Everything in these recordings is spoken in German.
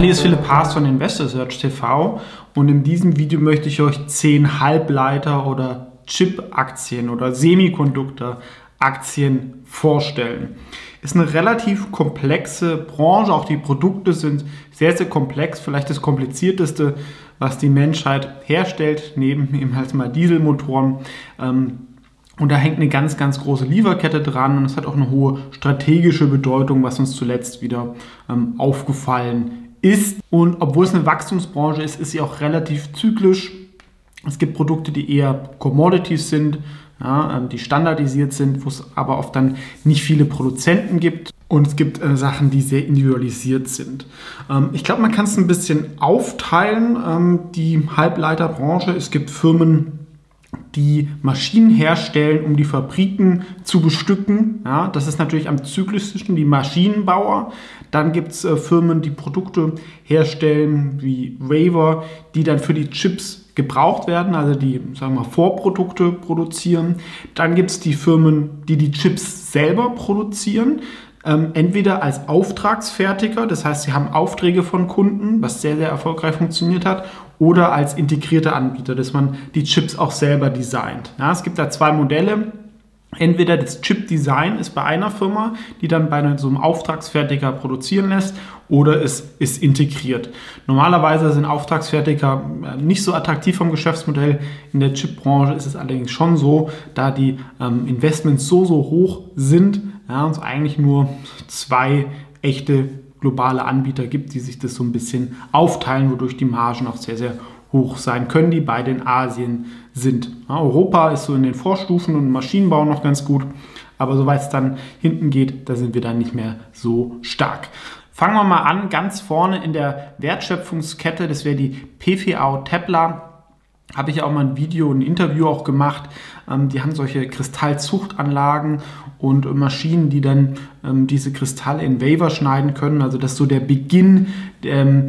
Hallo, hier ist Philipp Haas von Investor Search TV und in diesem Video möchte ich euch 10 Halbleiter- oder Chip-Aktien oder Semikonduktor-Aktien vorstellen. Ist eine relativ komplexe Branche, auch die Produkte sind sehr, sehr komplex, vielleicht das komplizierteste, was die Menschheit herstellt, neben eben halt mal Dieselmotoren. Ähm, und da hängt eine ganz, ganz große Lieferkette dran und es hat auch eine hohe strategische Bedeutung, was uns zuletzt wieder ähm, aufgefallen ist. Und obwohl es eine Wachstumsbranche ist, ist sie auch relativ zyklisch. Es gibt Produkte, die eher Commodities sind, ja, ähm, die standardisiert sind, wo es aber oft dann nicht viele Produzenten gibt. Und es gibt äh, Sachen, die sehr individualisiert sind. Ähm, ich glaube, man kann es ein bisschen aufteilen, ähm, die Halbleiterbranche. Es gibt Firmen, die Maschinen herstellen, um die Fabriken zu bestücken. Ja, das ist natürlich am zyklischsten die Maschinenbauer. Dann gibt es äh, Firmen, die Produkte herstellen, wie Waver, die dann für die Chips gebraucht werden, also die sagen wir Vorprodukte produzieren. Dann gibt es die Firmen, die die Chips selber produzieren. Ähm, entweder als Auftragsfertiger, das heißt, sie haben Aufträge von Kunden, was sehr, sehr erfolgreich funktioniert hat, oder als integrierter Anbieter, dass man die Chips auch selber designt. Ja, es gibt da zwei Modelle. Entweder das Chip-Design ist bei einer Firma, die dann bei so einem Auftragsfertiger produzieren lässt, oder es ist integriert. Normalerweise sind Auftragsfertiger äh, nicht so attraktiv vom Geschäftsmodell. In der Chip-Branche ist es allerdings schon so, da die ähm, Investments so, so hoch sind, ja, und es eigentlich nur zwei echte globale Anbieter gibt, die sich das so ein bisschen aufteilen, wodurch die Margen auch sehr, sehr hoch sein können, die beide in Asien sind. Ja, Europa ist so in den Vorstufen und Maschinenbau noch ganz gut, aber soweit es dann hinten geht, da sind wir dann nicht mehr so stark. Fangen wir mal an, ganz vorne in der Wertschöpfungskette, das wäre die PVA Tepler habe ich auch mal ein Video, ein Interview auch gemacht. Ähm, die haben solche Kristallzuchtanlagen und Maschinen, die dann ähm, diese Kristalle in Waver schneiden können. Also das ist so der Beginn ähm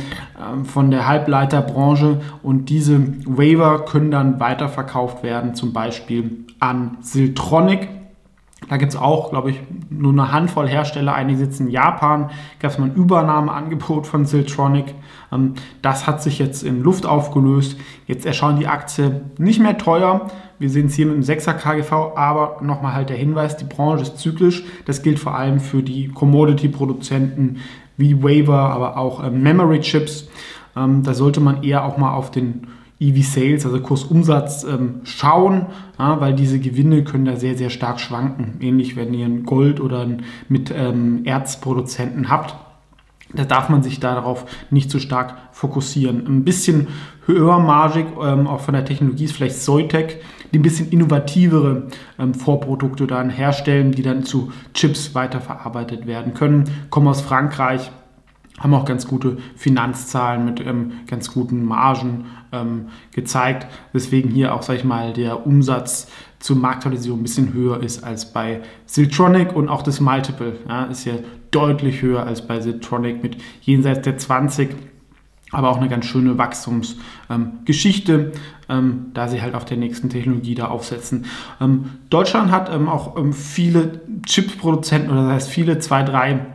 von der Halbleiterbranche und diese Waver können dann weiterverkauft werden, zum Beispiel an Siltronic. Da gibt es auch, glaube ich, nur eine Handvoll Hersteller. Einige sitzen in Japan. Gab es mal ein Übernahmeangebot von Siltronic. Ähm, das hat sich jetzt in Luft aufgelöst. Jetzt erscheint die Aktie nicht mehr teuer. Wir sehen es hier mit dem 6er KGV, aber nochmal halt der Hinweis, die Branche ist zyklisch. Das gilt vor allem für die Commodity-Produzenten wie Waver, aber auch ähm, Memory Chips. Ähm, da sollte man eher auch mal auf den EV-Sales, also Kursumsatz, ähm, schauen, ja, weil diese Gewinne können da sehr, sehr stark schwanken. Ähnlich, wenn ihr ein Gold- oder ein mit ähm, Erzproduzenten habt. Da darf man sich darauf nicht so stark fokussieren. Ein bisschen höher margig, ähm, auch von der Technologie ist vielleicht Soitec, die ein bisschen innovativere ähm, Vorprodukte dann herstellen, die dann zu Chips weiterverarbeitet werden können. Kommen aus Frankreich, haben auch ganz gute Finanzzahlen mit ähm, ganz guten Margen ähm, gezeigt, weswegen hier auch, sag ich mal, der Umsatz zur Marktkapitalisierung ein bisschen höher ist als bei Siltronic und auch das Multiple ja, ist ja deutlich höher als bei Siltronic mit jenseits der 20 aber auch eine ganz schöne Wachstumsgeschichte, ähm, ähm, da sie halt auf der nächsten Technologie da aufsetzen. Ähm, Deutschland hat ähm, auch ähm, viele Chipsproduzenten oder das heißt viele, zwei, drei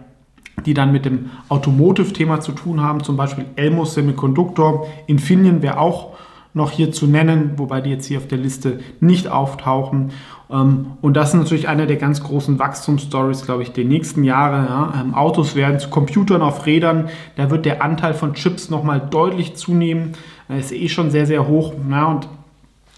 die dann mit dem Automotive-Thema zu tun haben, zum Beispiel Elmos Semiconductor, Infineon wäre auch noch hier zu nennen, wobei die jetzt hier auf der Liste nicht auftauchen. Ähm, und das ist natürlich eine der ganz großen Wachstumsstories, glaube ich, der nächsten Jahre. Ja. Ähm, Autos werden zu Computern auf Rädern, da wird der Anteil von Chips nochmal deutlich zunehmen. Ist eh schon sehr, sehr hoch. Und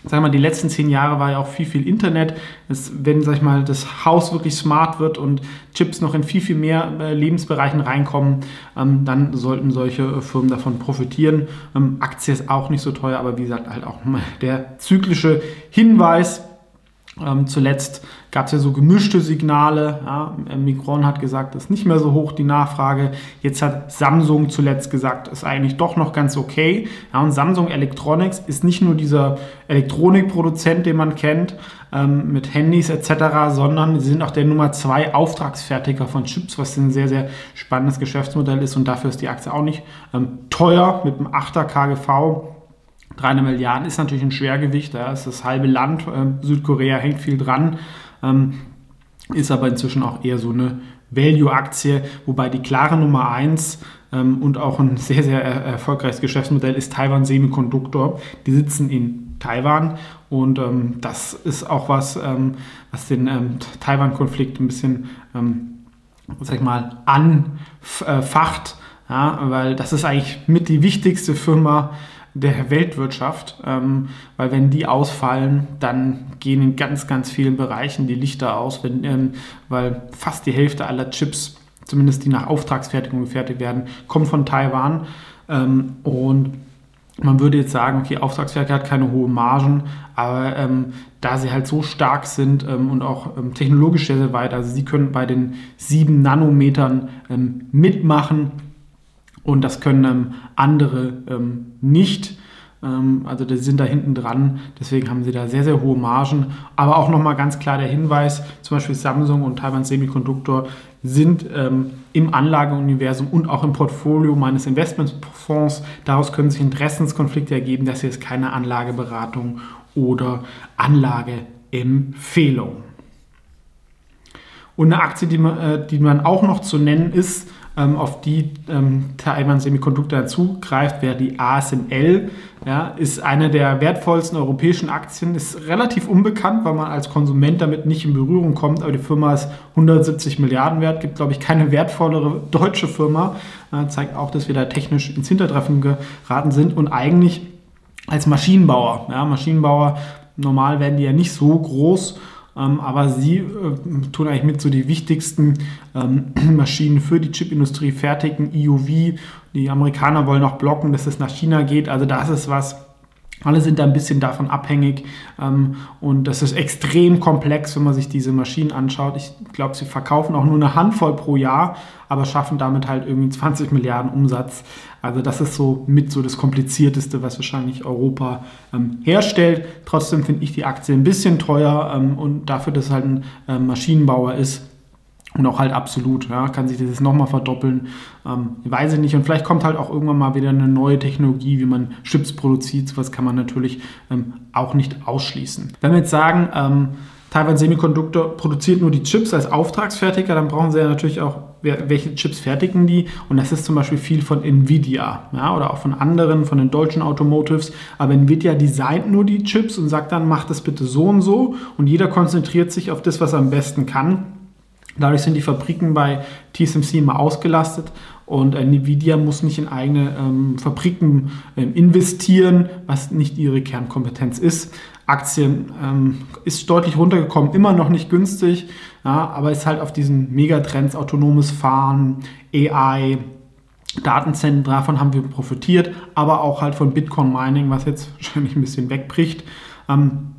wir mal, die letzten zehn Jahre war ja auch viel, viel Internet. Es, wenn, sag ich mal, das Haus wirklich smart wird und Chips noch in viel, viel mehr äh, Lebensbereichen reinkommen, ähm, dann sollten solche äh, Firmen davon profitieren. Ähm, Aktie ist auch nicht so teuer, aber wie gesagt, halt auch der zyklische Hinweis. Ähm, zuletzt gab es ja so gemischte Signale. Ja, Micron hat gesagt, ist nicht mehr so hoch die Nachfrage. Jetzt hat Samsung zuletzt gesagt, ist eigentlich doch noch ganz okay. Ja, und Samsung Electronics ist nicht nur dieser Elektronikproduzent, den man kennt, ähm, mit Handys etc., sondern sie sind auch der Nummer zwei Auftragsfertiger von Chips, was ein sehr, sehr spannendes Geschäftsmodell ist. Und dafür ist die Aktie auch nicht ähm, teuer mit einem 8er KGV 300 Milliarden ist natürlich ein Schwergewicht, da ist das halbe Land, äh, Südkorea hängt viel dran, ähm, ist aber inzwischen auch eher so eine Value-Aktie, wobei die klare Nummer 1 ähm, und auch ein sehr, sehr erfolgreiches Geschäftsmodell ist Taiwan Semiconductor. Die sitzen in Taiwan und ähm, das ist auch was, ähm, was den ähm, Taiwan-Konflikt ein bisschen, ähm, sag ich mal, anfacht, ja, weil das ist eigentlich mit die wichtigste Firma der Weltwirtschaft, ähm, weil wenn die ausfallen, dann gehen in ganz, ganz vielen Bereichen die Lichter aus, wenn, ähm, weil fast die Hälfte aller Chips, zumindest die nach Auftragsfertigung gefertigt werden, kommt von Taiwan. Ähm, und man würde jetzt sagen, okay, Auftragswerke hat keine hohen Margen, aber ähm, da sie halt so stark sind ähm, und auch ähm, technologisch sehr, sehr weit, also sie können bei den sieben Nanometern ähm, mitmachen und das können ähm, andere ähm, nicht. also die sind da hinten dran, deswegen haben sie da sehr, sehr hohe Margen. Aber auch nochmal ganz klar der Hinweis, zum Beispiel Samsung und Taiwan Semiconductor sind ähm, im Anlageuniversum und auch im Portfolio meines Investmentfonds. Daraus können sich Interessenskonflikte ergeben. Das hier ist keine Anlageberatung oder Anlageempfehlung. Und eine Aktie, die man, äh, die man auch noch zu nennen ist, ähm, auf die ähm, Taiwan Semiconductor zugreift, wäre die ASML. Ja, ist eine der wertvollsten europäischen Aktien, ist relativ unbekannt, weil man als Konsument damit nicht in Berührung kommt, aber die Firma ist 170 Milliarden wert, gibt glaube ich keine wertvollere deutsche Firma, zeigt auch, dass wir da technisch ins Hintertreffen geraten sind. Und eigentlich als Maschinenbauer, ja, Maschinenbauer, normal werden die ja nicht so groß, ähm, aber sie äh, tun eigentlich mit so die wichtigsten ähm, Maschinen für die Chipindustrie fertigen. EUV, die Amerikaner wollen auch blocken, dass es nach China geht. Also das ist was, alle sind da ein bisschen davon abhängig ähm, und das ist extrem komplex, wenn man sich diese Maschinen anschaut. Ich glaube, sie verkaufen auch nur eine Handvoll pro Jahr, aber schaffen damit halt irgendwie 20 Milliarden Umsatz. Also das ist so mit so das komplizierteste, was wahrscheinlich Europa ähm, herstellt. Trotzdem finde ich die Aktie ein bisschen teuer ähm, und dafür, dass es halt ein äh, Maschinenbauer ist, und auch halt absolut, ja, kann sich das nochmal verdoppeln. Ähm, weiß ich nicht. Und vielleicht kommt halt auch irgendwann mal wieder eine neue Technologie, wie man Chips produziert. Sowas kann man natürlich ähm, auch nicht ausschließen. Wenn wir jetzt sagen, ähm, Taiwan Semiconductor produziert nur die Chips als Auftragsfertiger, dann brauchen sie ja natürlich auch, welche Chips fertigen die. Und das ist zum Beispiel viel von Nvidia ja, oder auch von anderen, von den deutschen Automotives. Aber Nvidia designt nur die Chips und sagt dann, macht das bitte so und so. Und jeder konzentriert sich auf das, was er am besten kann. Dadurch sind die Fabriken bei TSMC immer ausgelastet und Nvidia muss nicht in eigene ähm, Fabriken ähm, investieren, was nicht ihre Kernkompetenz ist. Aktien ähm, ist deutlich runtergekommen, immer noch nicht günstig, ja, aber ist halt auf diesen Megatrends autonomes Fahren, AI, Datenzentren, davon haben wir profitiert, aber auch halt von Bitcoin Mining, was jetzt wahrscheinlich ein bisschen wegbricht. Ähm,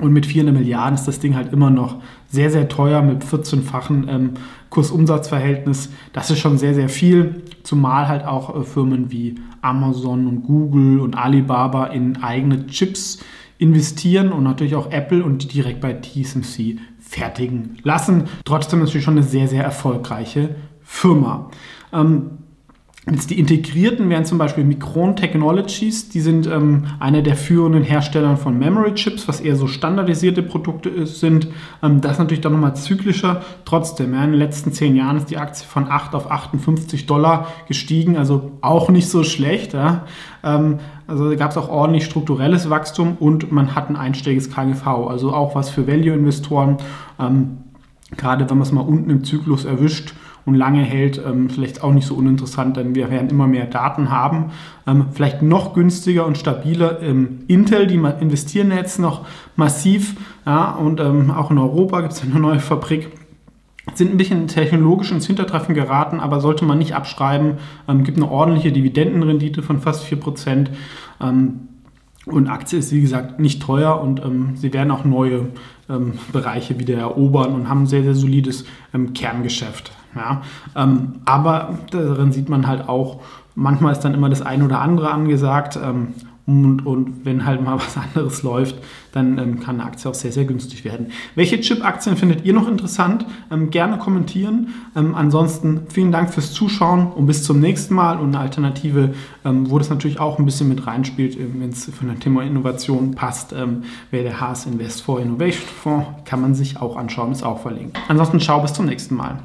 und mit 400 Milliarden ist das Ding halt immer noch sehr, sehr teuer mit 14-fachen ähm, Kursumsatzverhältnis. Das ist schon sehr, sehr viel, zumal halt auch äh, Firmen wie Amazon und Google und Alibaba in eigene Chips investieren und natürlich auch Apple und die direkt bei TSMC fertigen lassen. Trotzdem ist natürlich schon eine sehr, sehr erfolgreiche Firma. Ähm, Jetzt die integrierten wären zum Beispiel Micron Technologies, die sind ähm, einer der führenden Hersteller von Memory Chips, was eher so standardisierte Produkte ist, sind. Ähm, das ist natürlich dann nochmal zyklischer. Trotzdem, ja, in den letzten zehn Jahren ist die Aktie von 8 auf 58 Dollar gestiegen, also auch nicht so schlecht. Ja. Ähm, also gab es auch ordentlich strukturelles Wachstum und man hat ein einstelliges KGV, also auch was für Value-Investoren, ähm, gerade wenn man es mal unten im Zyklus erwischt und lange hält, ähm, vielleicht auch nicht so uninteressant, denn wir werden immer mehr Daten haben. Ähm, vielleicht noch günstiger und stabiler ähm, Intel, die investieren jetzt noch massiv. Ja, und ähm, auch in Europa gibt es eine neue Fabrik sind ein bisschen technologisch ins Hintertreffen geraten, aber sollte man nicht abschreiben. Ähm, gibt eine ordentliche Dividendenrendite von fast 4%. Ähm, und Aktie ist, wie gesagt, nicht teuer und ähm, sie werden auch neue ähm, Bereiche wieder erobern und haben ein sehr, sehr solides ähm, Kerngeschäft. Ja? Ähm, aber darin sieht man halt auch, manchmal ist dann immer das eine oder andere angesagt. Ähm, und, und, wenn halt mal was anderes läuft, dann ähm, kann eine Aktie auch sehr, sehr günstig werden. Welche Chip-Aktien findet ihr noch interessant? Ähm, gerne kommentieren. Ähm, ansonsten vielen Dank fürs Zuschauen und bis zum nächsten Mal. Und eine Alternative, ähm, wo das natürlich auch ein bisschen mit reinspielt, äh, wenn es von dem Thema Innovation passt, ähm, wäre der Haas Invest for Innovation Fonds. Kann man sich auch anschauen, ist auch verlinkt. Ansonsten schau bis zum nächsten Mal.